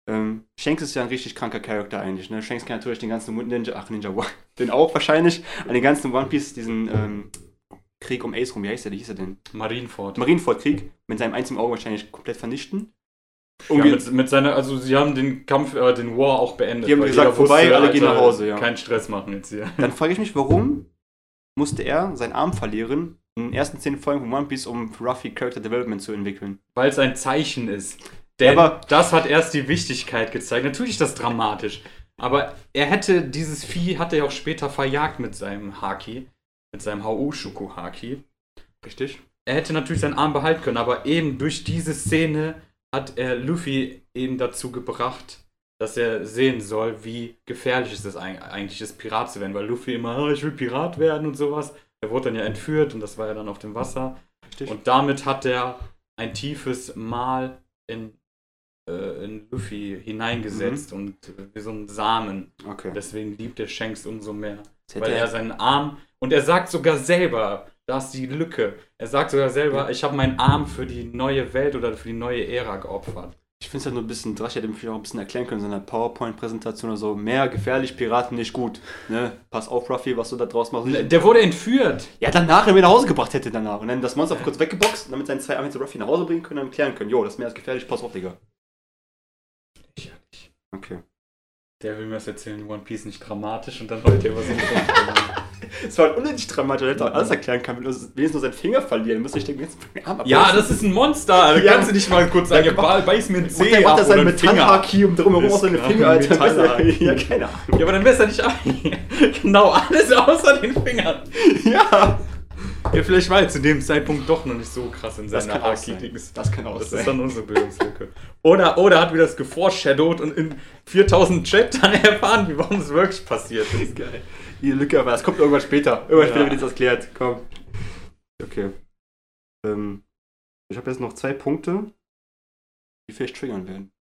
Ähm, Shanks ist ja ein richtig kranker Charakter eigentlich. Ne? Shanks kann natürlich den ganzen Ninja, ach Ninja War, den auch wahrscheinlich, an den ganzen One Piece, diesen ähm, Krieg um Ace rum, wie heißt der, wie hieß er denn? Marineford. Marineford-Krieg, mit seinem einzigen Auge wahrscheinlich komplett vernichten. Ja, mit, mit seiner, also sie haben den Kampf, äh, den War auch beendet. Die haben weil gesagt, vorbei, alle gehen nach Hause, ja. Keinen Stress machen jetzt hier. Dann frage ich mich, warum musste er seinen Arm verlieren in den ersten zehn Folgen von One Piece, um Ruffy Character Development zu entwickeln? Weil es ein Zeichen ist. Denn Aber- das hat erst die Wichtigkeit gezeigt. Natürlich ist das dramatisch. Aber er hätte dieses Vieh, hat er ja auch später verjagt mit seinem Haki. mit seinem Hau-Shuku-Haki. Richtig. Er hätte natürlich seinen Arm behalten können, aber eben durch diese Szene hat er Luffy eben dazu gebracht, dass er sehen soll, wie gefährlich es ist eigentlich ist, Pirat zu werden, weil Luffy immer, oh, ich will Pirat werden und sowas. Er wurde dann ja entführt und das war ja dann auf dem Wasser. Richtig. Und damit hat er ein tiefes Mal in, äh, in Luffy hineingesetzt und äh, wie so ein Samen. okay. Deswegen liebt er Shanks umso mehr. Weil er seinen Arm. Und er sagt sogar selber, da ist die Lücke. Er sagt sogar selber, ich habe meinen Arm für die neue Welt oder für die neue Ära geopfert. Ich finde es halt nur ein bisschen drasch, ich hätte vielleicht auch ein bisschen erklären können in seiner PowerPoint-Präsentation oder so. Mehr gefährlich, Piraten nicht gut. Ne? Pass auf, Ruffy, was du da draus machst. Der wurde entführt. Ja, danach, wenn er nach Hause gebracht hätte danach. Und dann das Monster kurz weggeboxt und dann mit seinen zwei Armen zu Ruffy nach Hause bringen können und dann klären können. Jo, das Meer ist gefährlich, pass auf, Digga. Okay. Der will mir das erzählen, One Piece nicht dramatisch und dann heult er was in Es war unnötig dramatisch, er hätte auch alles erklären können. Wenn du wenigstens nur seinen Finger verlieren, müsste ich den ganzen Arm Ja, abbeißen. das ist ein Monster. Da Ja. kannst du nicht mal kurz sagen, Ja, ja, beiß mir einen Und Zeh dann macht ab er seinen. Metallhaki um drumherum Das aus seine Finger, Alter. Ja, keine Ahnung. Ja, aber dann ja nicht genau alles außer den Fingern. Ja, Ja, vielleicht war er zu dem Zeitpunkt doch noch nicht so krass in das seiner kann. Haki-Dings. Das kann auch Das sein. ist dann unsere Bildungslücke. Oder, oder hat wieder das geforeshadowed und in 4000 Chat dann erfahren, wie warum es wirklich passiert ist. Geil. Die Lücke, aber das kommt irgendwann später. Irgendwann Ja. später wird jetzt das klärt. Komm. Okay. Ähm, ich habe jetzt noch zwei Punkte, die vielleicht triggern werden.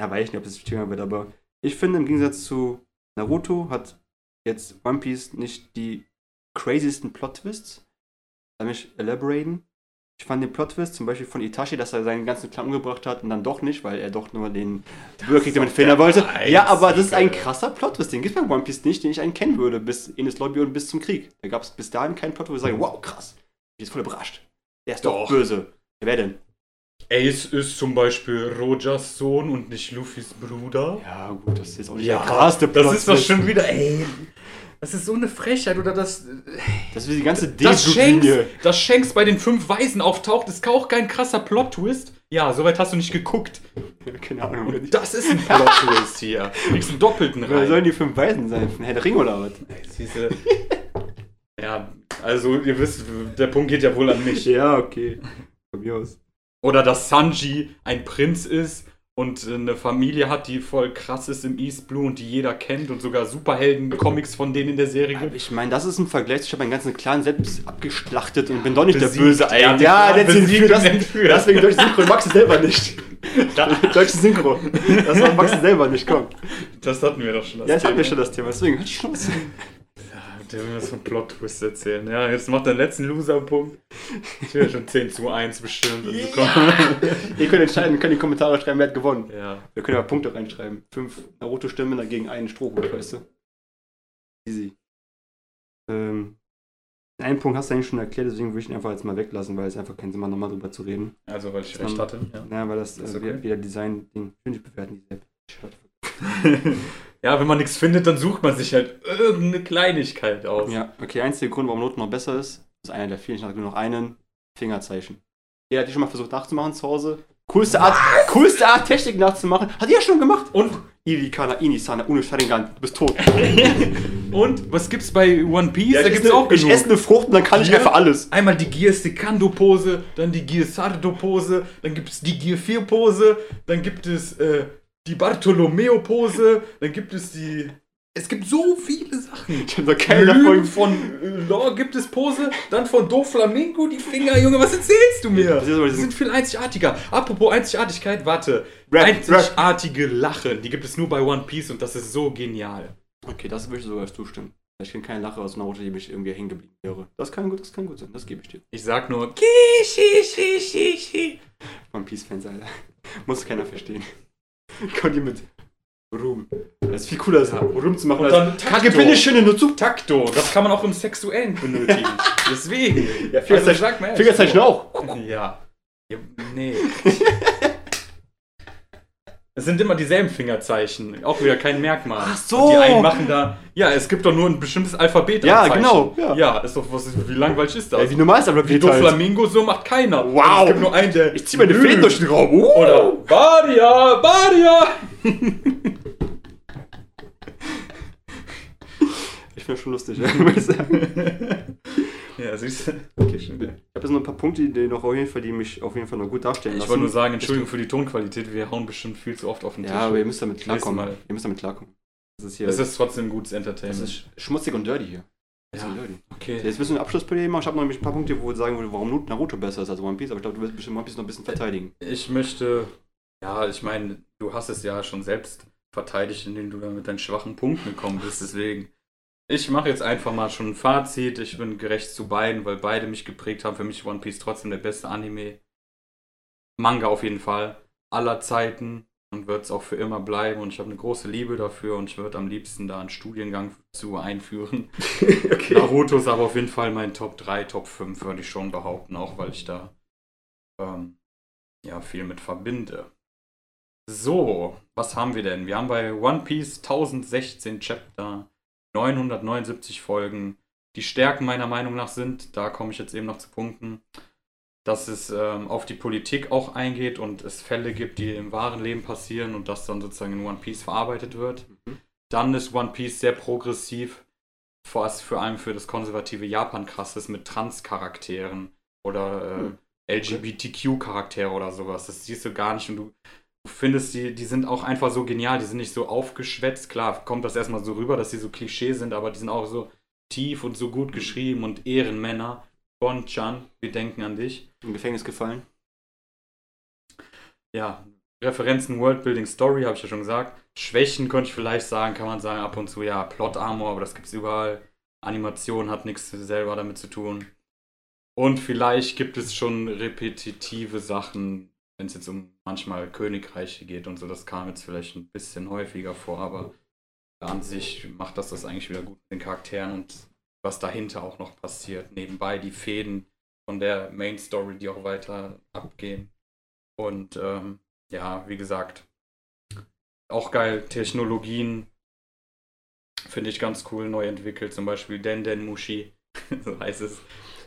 Ja, weiß ich nicht, ob es triggern wird, aber ich finde, im Gegensatz zu Naruto hat jetzt One Piece nicht die craziesten Plot-Twists. Lass mich elaboraten. Ich fand den Plot-Twist zum Beispiel von Itachi, dass er seinen ganzen Clan umgebracht hat und dann doch nicht, weil er doch nur den Bürgerkrieg damit der wollte. Ja, aber das ist ein einzige. krasser Plot-Twist. Den gibt es bei One Piece nicht, den ich einen kennen würde, bis in das Lobby und bis zum Krieg. Da gab es bis dahin keinen Plot, wo ich sage, wow, krass. Ich bin jetzt voll überrascht. Der ist doch, Doch. böse. Wer denn? Ace ist zum Beispiel Rogers Sohn und nicht Luffys Bruder. Ja, gut, das ist jetzt auch nicht Ja, der krasseste Das ist doch schon wieder, ey. Das ist so eine Frechheit, oder das. Das ist wie die ganze Das Shanks, das Shanks bei den fünf Weisen auftaucht, ist auch kein krasser Plot-Twist. Ja, soweit hast du nicht geguckt. Keine Ahnung. Und das ist ein Plot-Twist hier. Kriegst einen doppelten Wer sollen rein. die fünf Weisen sein? Von Herr der Ring oder was? Ja, also ihr wisst, der Punkt geht ja wohl an mich. Ja, okay. Von mir aus. Oder dass Sanji ein Prinz ist und eine Familie hat, die voll krass ist im East Blue und die jeder kennt und sogar Superhelden-Comics von denen in der Serie gibt. Ich meine, das ist ein Vergleich. Ich habe meinen ganzen Clan selbst abgeschlachtet und bin doch nicht der Besiegt. Böse. Ja, Ey. den Ja, der Synchro, das, und deswegen deutsche Synchro. Mag sie selber nicht. Deutsche Synchro. Das war Max selber nicht, komm. Das hatten wir doch schon. Das Ja, jetzt hatten wir schon das Thema, deswegen halt Chance. Der will mir so einen Plot-Twist erzählen. Ja, jetzt macht er den letzten Loser-Punkt. Ich will ja schon 10 zu 1 bestimmt. Komm. Ihr könnt entscheiden, könnt in die Kommentare schreiben, wer hat gewonnen. Ja. Wir können ja Punkte reinschreiben. Fünf Naruto-Stimmen dagegen einen Strohhut, weißt du? Easy. Ähm, einen Punkt hast du eigentlich schon erklärt, deswegen würde ich ihn einfach jetzt mal weglassen, weil es einfach keinen Sinn macht, nochmal drüber zu reden. Also, weil ich Dann- recht hatte. Ja. Naja, weil das Ist äh, okay. wieder, Design-Ding. Ich finde, ich bewerten die App. ja, wenn man nichts findet, dann sucht man sich halt irgendeine Kleinigkeit aus. Ja, okay, einziger Grund, warum Noten noch besser ist, ist einer der vielen, ich habe nur noch einen, Fingerzeichen. Jeder hat die schon mal versucht nachzumachen zu Hause. Coolste Art, coolste Art, Technik nachzumachen. Hat die ja schon gemacht. Und, Ivi, Kana, Ini, Sana, Uno, Sharingan, du bist tot. und was gibt's bei One Piece? da ich gibt's esse auch ne- Ich genug. esse eine Frucht und dann kann ich Hier? einfach alles. Einmal die Gear Secando Pose, dann die Gear Sardo Pose, dann gibt es die Gear 4 Pose, dann gibt es äh, die Bartolomeo Pose, dann gibt es die. Es gibt so viele Sachen. Ich habe noch keine Lügen von äh, Law gibt es Pose, dann von Do Flamingo die Finger, Junge, was erzählst du mir? Die sind viel einzigartiger. Apropos Einzigartigkeit, warte. Rap, Einzigartige Lachen, die gibt es nur bei One Piece und das ist so genial. Okay, das würde ich sogar zustimmen. Ich kenne keine Lache aus Naruto, die mich irgendwie hängen geblieben wäre. Das kann gut, das kann gut sein, das gebe ich dir. Ich sag nur. One Piece-Fans, Alter. Muss keiner verstehen. Kommt die mit Ruhm. Das ist viel cooler, Ja. Ruhm zu machen. Und als dann Takto. Kagebinde schöne Nutzung. Takto, das kann man auch im Sexuellen benötigen. Deswegen. Ja, Fingerzeichen, Also Fingerzeichen auch. Ja. ja. Nee. Es sind immer dieselben Fingerzeichen. Auch wieder kein Merkmal. Ach so. Und die einen machen da. Ja, es gibt doch nur ein bestimmtes Alphabet. Ja, Zeichen. genau, ja. Ja. ist doch, was, wie langweilig ist das? Ja, wie normal ist aber Wie wie Doflamingo, so macht keiner. Wow. Und Es gibt nur einen, der. Ich zieh meine. Fäden durch den Raum. Uh. Oder Badia, Badia. Ich finde schon lustig, muss ich sagen. Ja, siehst du. Okay, ich habe jetzt noch ein paar Punkte, die noch auf jeden Fall, die mich auf jeden Fall noch gut darstellen Ich wollte nur sagen, Entschuldigung für die Tonqualität, wir hauen bestimmt viel zu oft auf den Tisch. Ja, aber ihr müsst damit klarkommen. Mal. Ihr müsst damit klarkommen. Das ist hier. Es ist trotzdem gutes das Entertainment. ist schmutzig und dirty hier. Das Ja. dirty. okay. Jetzt willst du ein Abschlussplayer machen. Ich habe noch nämlich ein paar Punkte, wo ich sagen würde, warum Naruto besser ist als One Piece, aber ich glaube, du wirst bestimmt One Piece noch ein bisschen verteidigen. Ich möchte, ja, ich meine, du hast es ja schon selbst verteidigt, indem du da mit deinen schwachen Punkten gekommen bist. Deswegen, ich mache jetzt einfach mal schon ein Fazit. Ich bin gerecht zu beiden, weil beide mich geprägt haben. Für mich ist One Piece trotzdem der beste Anime. Manga auf jeden Fall. Aller Zeiten und wird es auch für immer bleiben. Und ich habe eine große Liebe dafür und ich würde am liebsten da einen Studiengang zu einführen. okay. Naruto ist aber auf jeden Fall mein Top 3, Top 5, würde ich schon behaupten, auch weil ich da ähm, ja viel mit verbinde. So, was haben wir denn? Wir haben bei One Piece 1016 Chapter, 979 Folgen. Die Stärken meiner Meinung nach sind, da komme ich jetzt eben noch zu Punkten, dass es ähm, auf die Politik auch eingeht und es Fälle gibt, die im wahren Leben passieren und das dann sozusagen in One Piece verarbeitet wird. Mhm. Dann ist One Piece sehr progressiv, was vor allem für das konservative Japan krass ist, mit Trans-Charakteren oder äh, LGBTQ-Charaktere oder sowas. Das siehst du gar nicht und du, du findest, die, die sind auch einfach so genial, die sind nicht so aufgeschwätzt. Klar, kommt das erstmal so rüber, dass sie so Klischee sind, aber die sind auch so tief und so gut geschrieben und Ehrenmänner. Bon-chan, wir denken an dich. Im Gefängnis gefallen. ja, Referenzen, Worldbuilding, Story, habe ich ja schon gesagt. Schwächen könnte ich vielleicht sagen, kann man sagen, ab und zu, ja, Plot Armor, aber das gibt es überall. Animation hat nichts selber damit zu tun. Und vielleicht gibt es schon repetitive Sachen, wenn es jetzt um manchmal Königreiche geht und so. Das kam jetzt vielleicht ein bisschen häufiger vor, aber an sich macht das das eigentlich wieder gut mit den Charakteren und was dahinter auch noch passiert. Nebenbei die Fäden von der Main Story, die auch weiter abgehen. Und ähm, ja, wie gesagt, auch geil. Technologien finde ich ganz cool, neu entwickelt. Zum Beispiel Den Den Mushi, so heißt es.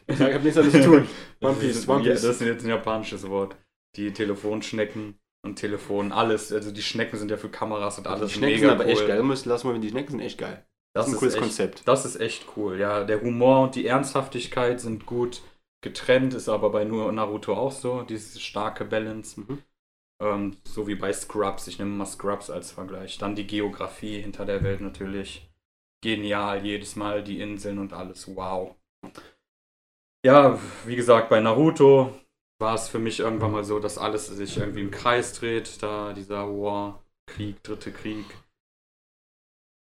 Ich habe nichts damit zu tun. One Piece, One ja, Piece. Das ist jetzt ein japanisches Wort. Die Telefonschnecken und Telefon, alles. Also die Schnecken sind ja für Kameras und alles die Schnecken sind aber echt geil. Muss, lass mal, die Schnecken sind echt geil. Das, Das ist ein cooles echt, Konzept. Das ist echt cool. Ja, der Humor und die Ernsthaftigkeit sind gut getrennt, ist aber bei nur Naruto auch so, diese starke Balance. Mhm. Ähm, so wie bei Scrubs. Ich nehme mal Scrubs als Vergleich. Dann die Geografie hinter der Welt natürlich. Genial, jedes Mal die Inseln und alles. Wow. Ja, wie gesagt, bei Naruto war es für mich irgendwann mal so, dass alles sich irgendwie im Kreis dreht. Da dieser War, Krieg, dritte Krieg.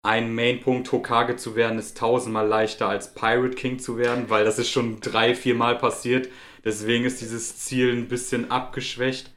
Ein Mainpunkt, Hokage zu werden, ist tausendmal leichter als Pirate King zu werden, weil das ist schon drei, vier Mal passiert. Deswegen ist dieses Ziel ein bisschen abgeschwächt.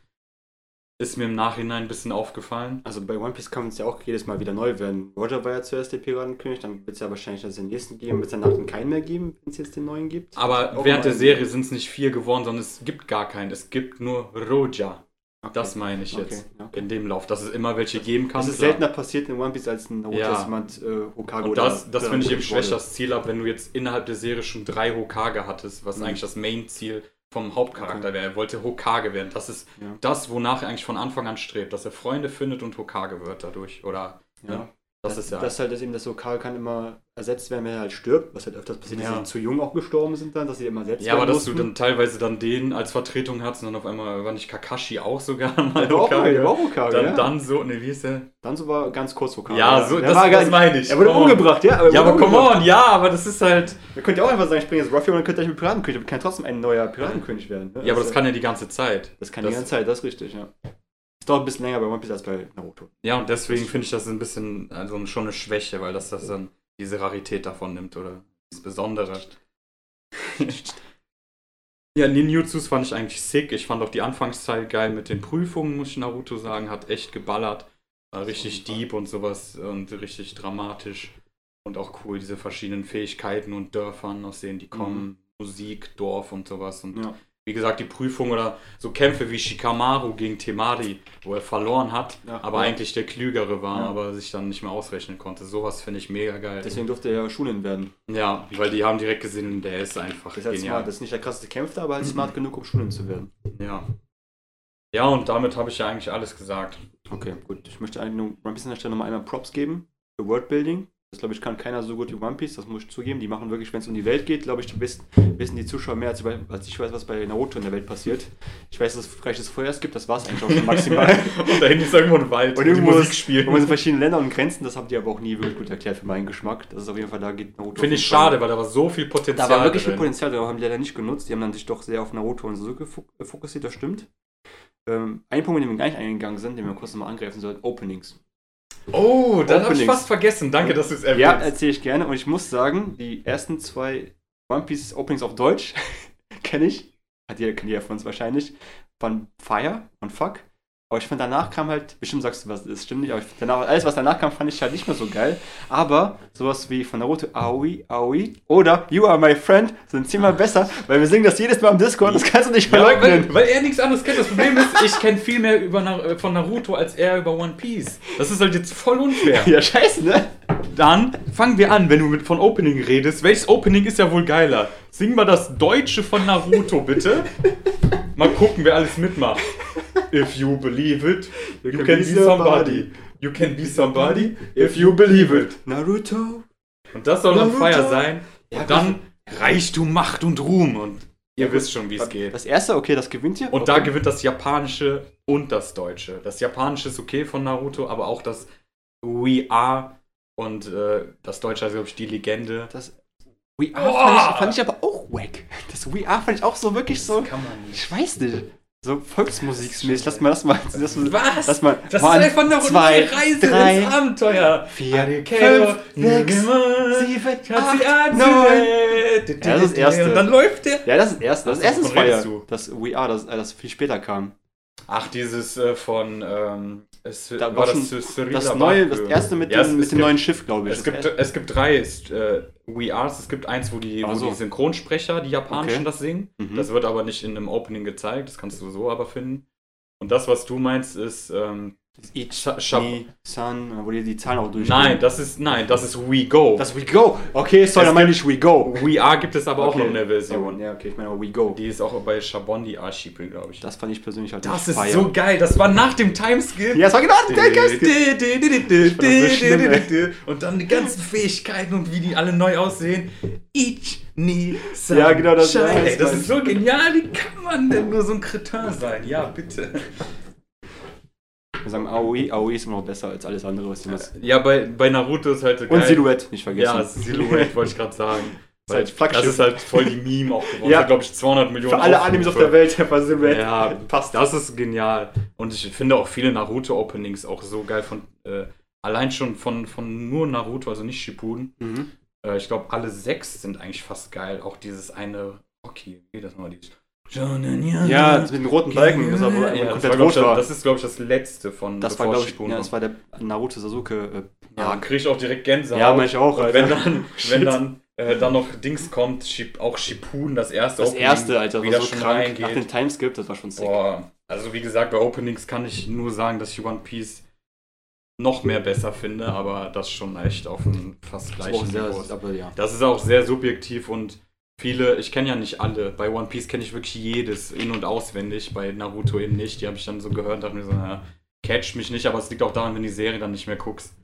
Ist mir im Nachhinein ein bisschen aufgefallen. Also bei One Piece kann es ja auch jedes Mal wieder neu werden. Roger war ja zuerst der Piratenkönig, dann wird es ja wahrscheinlich den nächsten geben, wird es danach den keinen mehr geben, wenn es jetzt den neuen gibt. Aber Auch während der Serie sind es nicht vier geworden, sondern es gibt gar keinen. Es gibt nur Roja. Okay. Das meine ich Okay, jetzt. ja, okay. In dem Lauf, dass es immer welche geben kann. Das ist seltener passiert in One Piece als in Naruto, Ja. dass jemand äh, Hokage Und das, das finde ich eben schwächer das Ziel ab, wenn du jetzt innerhalb der Serie schon drei Hokage hattest, was Mhm. eigentlich das Main-Ziel vom Hauptcharakter wäre. Er wollte Hokage werden. Das ist Ja. das, wonach er eigentlich von Anfang an strebt, dass er Freunde findet und Hokage wird dadurch. Oder Ja. ne? Das, ist ja. Das halt ist eben, dass Hokage kann immer ersetzt werden, wenn er halt stirbt, was halt öfters passiert, Ja. dass sie zu jung auch gestorben sind dann, dass sie immer ersetzt ja, aber werden dass du mussten. dann teilweise dann den als Vertretung hast und dann auf einmal war nicht Kakashi auch sogar mal Der Hokage. der war auch Hokage, Dann, ja. dann so, ne, wie ist der? Dann so war ganz kurz Hokage. Ja, so, das, war das nicht- meine ich. Er wurde on. umgebracht, ja. er Ja, aber come on, ja, aber das ist halt. Ihr könnt ja auch einfach sagen, ich springe jetzt Ruffy und dann könnt ihr euch mit Piratenkönig, aber kann trotzdem ein neuer Piratenkönig werden. Ne? Ja, aber das ist kann ja die ganze Zeit. Das kann das- die ganze Zeit, das ist richtig, ja. Dauert ein bisschen länger bei One Piece als bei Naruto. Ja, und deswegen finde ich das ein bisschen, also schon eine Schwäche, weil das das dann diese Rarität davon nimmt oder das Besondere. ja, Ninjutsus fand ich eigentlich sick. Ich fand auch die Anfangszeit geil mit den Prüfungen, muss ich Naruto sagen. Hat echt geballert. War richtig deep und sowas und richtig dramatisch. Und auch cool, diese verschiedenen Fähigkeiten und Dörfern, aus denen die kommen. Musik, Dorf und sowas. Und Ja. Wie gesagt, die Prüfung oder so Kämpfe wie Shikamaru gegen Temari, wo er verloren hat, Ja. aber eigentlich der Klügere war, Ja. aber sich dann nicht mehr ausrechnen konnte. Sowas finde ich mega geil. Deswegen durfte er ja Schulen werden. ja, weil die haben direkt gesehen, der ist einfach Das ist halt genial. smart. Das ist nicht der krasseste Kämpfer, aber halt smart genug, um Schulen zu werden. Ja. Ja, und damit habe ich ja eigentlich alles gesagt. Okay, gut. Ich möchte eigentlich nur One Piece an der Stelle nochmal einmal Props geben für Worldbuilding. Das glaube ich kann keiner so gut wie One Piece, das muss ich zugeben. Die machen wirklich, wenn es um die Welt geht, glaube ich, wissen, wissen die Zuschauer mehr als, als ich weiß, was bei Naruto in der Welt passiert. Ich weiß, dass es vielleicht das Feuers gibt, das war es eigentlich auch schon maximal. und da hinten ist irgendwo ein Wald, Und die irgendwo Musik spielen. Und in verschiedenen Ländern und Grenzen, das habt ihr aber auch nie wirklich gut erklärt für meinen Geschmack. Das ist auf jeden Fall, da geht Naruto. Finde ich schade, weil da war so viel Potenzial. Da war wirklich viel drin. Potenzial, da haben die leider nicht genutzt. Die haben dann sich doch sehr auf Naruto und fok- äh, fokussiert, das stimmt. Ähm, ein Punkt, mit dem wir gar nicht eingegangen sind, den wir kurz nochmal angreifen sollten, Openings. Oh, das habe ich fast vergessen. Danke, dass du es erwähnst. Ja, erzähle ich gerne und ich muss sagen, die ersten zwei One Piece Openings auf Deutsch kenne ich. Hat jeder, kennt jeder von uns wahrscheinlich. Von Fire und Fuck. Aber ich fand danach kam halt, bestimmt sagst du was, das stimmt nicht, aber ich, danach, alles was danach kam, fand ich halt nicht mehr so geil. Aber sowas wie von Naruto Aoi, Aoi oder You Are My Friend sind zehnmal besser, weil wir singen das jedes Mal am Discord, das kannst du nicht Ja, verleugnen. weil, weil er nichts anderes kennt. Das Problem ist, ich kenne viel mehr über, äh, von Naruto als er über One Piece. Das ist halt jetzt voll unfair. Ja, scheiße, ne? Dann fangen wir an, wenn du mit von Opening redest. Welches Opening ist ja wohl geiler? Sing mal das Deutsche von Naruto, bitte. Mal gucken, wer alles mitmacht. If you believe it, you, can, be somebody. You can be somebody if you believe it. Naruto. Und das soll Naruto. fire sein. Ja, Und dann Reichtum, Macht und Ruhm. Und ihr wisst schon, wie es geht. Das erste, okay, das gewinnt ihr. Und da okay. gewinnt das Japanische und das Deutsche. Das Japanische ist okay von Naruto, aber auch das We Are und äh, das Deutsche heißt, glaube ich, die Legende. Das We Are Boah! fand, ich, fand ich aber auch wack. Das We Are fand ich auch so wirklich so. kann man nicht. Ich weiß nicht. So Volksmusiksmäßig. Lass mal, lass mal. Lass mal Was? Lass mal. Das One, ist einfach eine zwei, Reise drei, ins Abenteuer. vier, fünf, sechs, sieben, acht, neun. Ja, das ist das Erste. Und dann läuft der. Ja, das ist das erste. Das Was- erste ist Fire. du? Das We Are, das, äh, das viel später kam. Ach, dieses äh, von. Ähm, es, Da war war das Das neue, das erste mit Ja, es- dem, mit es dem gibt- neuen Schiff, glaube ich. Es gibt, es gibt drei äh, We Ares. Es gibt eins, wo die, Ach wo die Synchronsprecher, die japanischen, Okay. das singen. Mhm. Das wird aber nicht in einem Opening gezeigt. Das kannst du so aber finden. Und das, was du meinst, ist. Ähm, Shab- Me, Sun, wo die die Zahlen auch durchgehen. nein, das ist nein, das ist We Go. Das We Go. Okay, sorry, dann meine ich We Go. We Are gibt es aber auch Okay. noch eine Version. Ja, okay, ich meine We Go. Die ist auch bei Shabondi Archipel, glaube ich. Das fand ich persönlich halt Das ist so geil. Das war nach dem Timeskip. Ja, es war genau der Geist. Und dann die ganzen Fähigkeiten und wie die alle neu aussehen. Each need Ja, genau, das- ja, Ey, das das ist so genial. Wie kann man denn nur so ein Kretin sein? Ja, bitte. Wir sagen Aoi, Aoi ist immer noch besser als alles andere, was die was. Ja, bei, bei Naruto ist halt so Und Silhouette, nicht vergessen. Ja, Silhouette wollte ich gerade sagen. ist halt das ist halt voll die Meme auch geworden. Ja. Das glaube ich, 200 Millionen Für alle Aufrufe. Animes auf der Welt einfach Silhouette. Ja, passt. Das ist genial. Und ich finde auch viele Naruto-Openings auch so geil von. Äh, allein schon von, von nur Naruto, also nicht Shippuden. Mhm. Äh, ich glaube, alle sechs sind eigentlich fast geil. Auch dieses eine Rocky, wie geht das nochmal? Dieses Ja, das mit dem roten Balken, das war wohl ja, das, war, rot ich, war. das ist, glaube ich, das letzte von Das war, glaube ich, ja, das war der Naruto Sasuke. Äh, Ja, kriege ich auch direkt Gänsehaut. ja, meine ich auch. Und Alter. wenn dann, wenn dann, äh, dann noch Dings kommt, auch Shippuden, das erste das Opening, erste, Alter, war das so schon krank. reingeht. Nach dem Timeskip, das war schon sick. Boah, also wie gesagt, bei Openings kann ich nur sagen, dass ich One Piece noch mehr besser finde, aber das schon echt auf einem fast gleichen Niveau. aber ja. Das ist auch sehr subjektiv und viele, ich kenne ja nicht alle. Bei One Piece kenne ich wirklich jedes in- und auswendig, bei Naruto eben nicht. Die habe ich dann so gehört und dachte mir so, naja, catch mich nicht, aber es liegt auch daran, wenn die Serie dann nicht mehr guckst.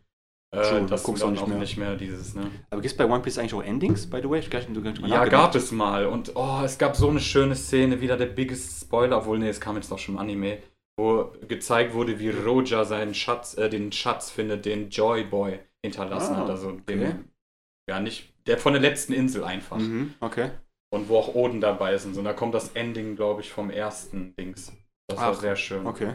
Äh, True, dass guckst du auch dann nicht auch mehr. nicht mehr dieses, ne? Aber gibt es bei One Piece eigentlich auch Endings, by the way? Ich gar nicht, du gar nicht Ja, gab es mal. Und oh, es gab so eine schöne Szene, wieder der biggest Spoiler, obwohl, nee, es kam jetzt doch schon im Anime, wo gezeigt wurde, wie Roja seinen Schatz, äh, den Schatz findet, den Joy Boy hinterlassen Ah, hat. Also okay. den, ja, nicht, der von der letzten Insel einfach. Mhm, okay. Und wo auch Oden dabei ist und so. Und da kommt das Ending, glaube ich, vom ersten Dings. Das war Ach, sehr schön. Okay.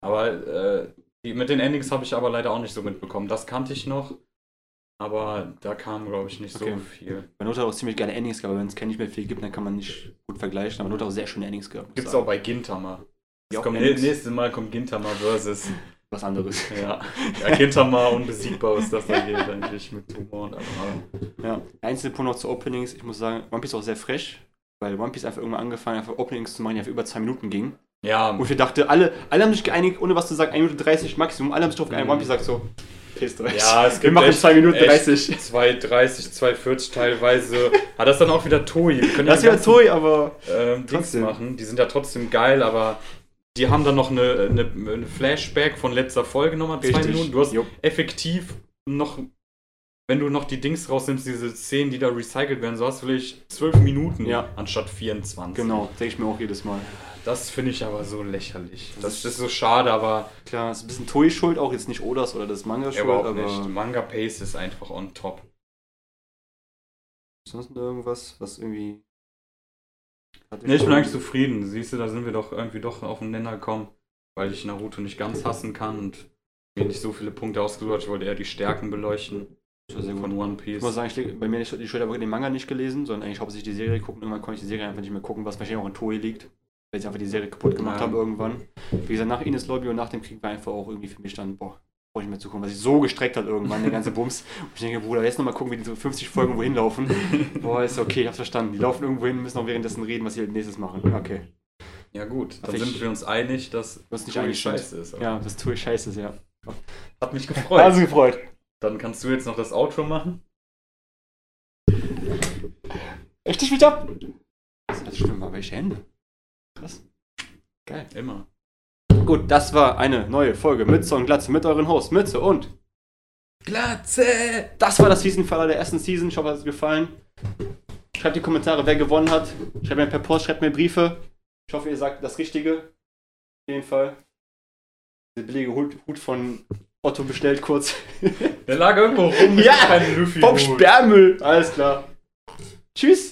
Aber äh, die, mit den Endings habe ich aber leider auch nicht so mitbekommen. Das kannte ich noch. Aber da kam, glaube ich, nicht Okay. so viel. Bei hat auch ziemlich geile Endings gehabt, aber wenn es nicht mehr viel gibt, dann kann man nicht gut vergleichen. Aber hat auch sehr schöne Endings gehabt. Gibt's sagen. auch bei Gintama. Das kommt, nächstes Mal kommt Gintama versus. was anderes. Ja. ja Gintama unbesiegbar, was das da geht, eigentlich mit Humor und allem. Ja. Einzelne Punkt noch zu Openings. Ich muss sagen, One Piece ist auch sehr fresh, weil One Piece einfach irgendwann angefangen hat, einfach Openings zu machen, die einfach über zwei Minuten gingen. Ja, Wo ich mir dachte, alle, alle haben sich geeinigt, ohne was zu sagen, 1 Minute 30 Maximum. Alle haben sich drauf geeinigt. Mhm. One Piece sagt so, ja, es Wir gibt machen echt- 2 Minuten echt 30. 2,30, 2,40 teilweise. Ah, das ist dann auch wieder Toei. Wir können Das ist ja Toy, aber. ähm, Dings machen. Die sind ja trotzdem geil, aber die haben dann noch eine, eine, eine Flashback von letzter Folge nochmal zwei Richtig. Minuten. Du hast Jupp. effektiv noch, wenn du noch die Dings rausnimmst, diese Szenen, die da recycelt werden, so hast du vielleicht 12 Minuten Ja. anstatt 24. Genau, denke ich mir auch jedes Mal. Das finde ich aber so lächerlich. Das Das, ist- so schade, aber Klar, ist ein bisschen Toei schuld, auch jetzt nicht Odas oder das Manga schuld, aber nicht. Manga Pace ist einfach on top. ist sonst irgendwas, was irgendwie. Nee, ich bin eigentlich zufrieden. Siehst du, da sind wir doch irgendwie doch auf den Nenner gekommen, weil ich Naruto nicht ganz hassen kann und mir nicht so viele Punkte ausgesucht. Ich wollte eher die Stärken beleuchten gut. von One Ich Piece. muss sagen, ich, bei mir nicht die Schuld, aber den Manga nicht gelesen, sondern eigentlich hauptsächlich die Serie gucken. Irgendwann konnte ich die Serie einfach nicht mehr gucken, was wahrscheinlich auch in Toei liegt. Weil sie einfach die Serie kaputt gemacht Ja. haben irgendwann. Wie gesagt, nach Ines Lobby und nach dem Krieg war einfach auch irgendwie für mich dann, boah, brauche ich mehr zu gucken, was sich so gestreckt hat irgendwann, der ganze Bums. Und ich denke, Bruder, jetzt nochmal gucken, wie die so 50 Folgen wohin laufen. Boah, ist okay, ich hab's verstanden. Die laufen irgendwo hin, müssen auch währenddessen reden, was sie als nächstes machen. Okay. Ja gut, dann Aber ich- sind wir uns einig, dass Was nicht eigentlich scheiße ist. Ja, das Toei scheiße ist, ja. Hat mich gefreut. Also gefreut. Dann kannst du jetzt noch das Outro machen. Richtig mich ab! Das stimmt, war welche Hände? Krass. Geil. Immer. Gut, das war eine neue Folge Mütze und Glatze mit euren Hosts Mütze und Glatze! das war das Season-Faller der ersten Season. Ich hoffe, es hat euch gefallen. Schreibt die Kommentare, wer gewonnen hat. Schreibt mir per Post, schreibt mir Briefe. Ich hoffe, ihr sagt das Richtige. Auf jeden Fall. Der billige Hut, Hut von Otto bestellt kurz. Der lag irgendwo rum. Ja. Vom Sperrmüll. Alles klar. Tschüss.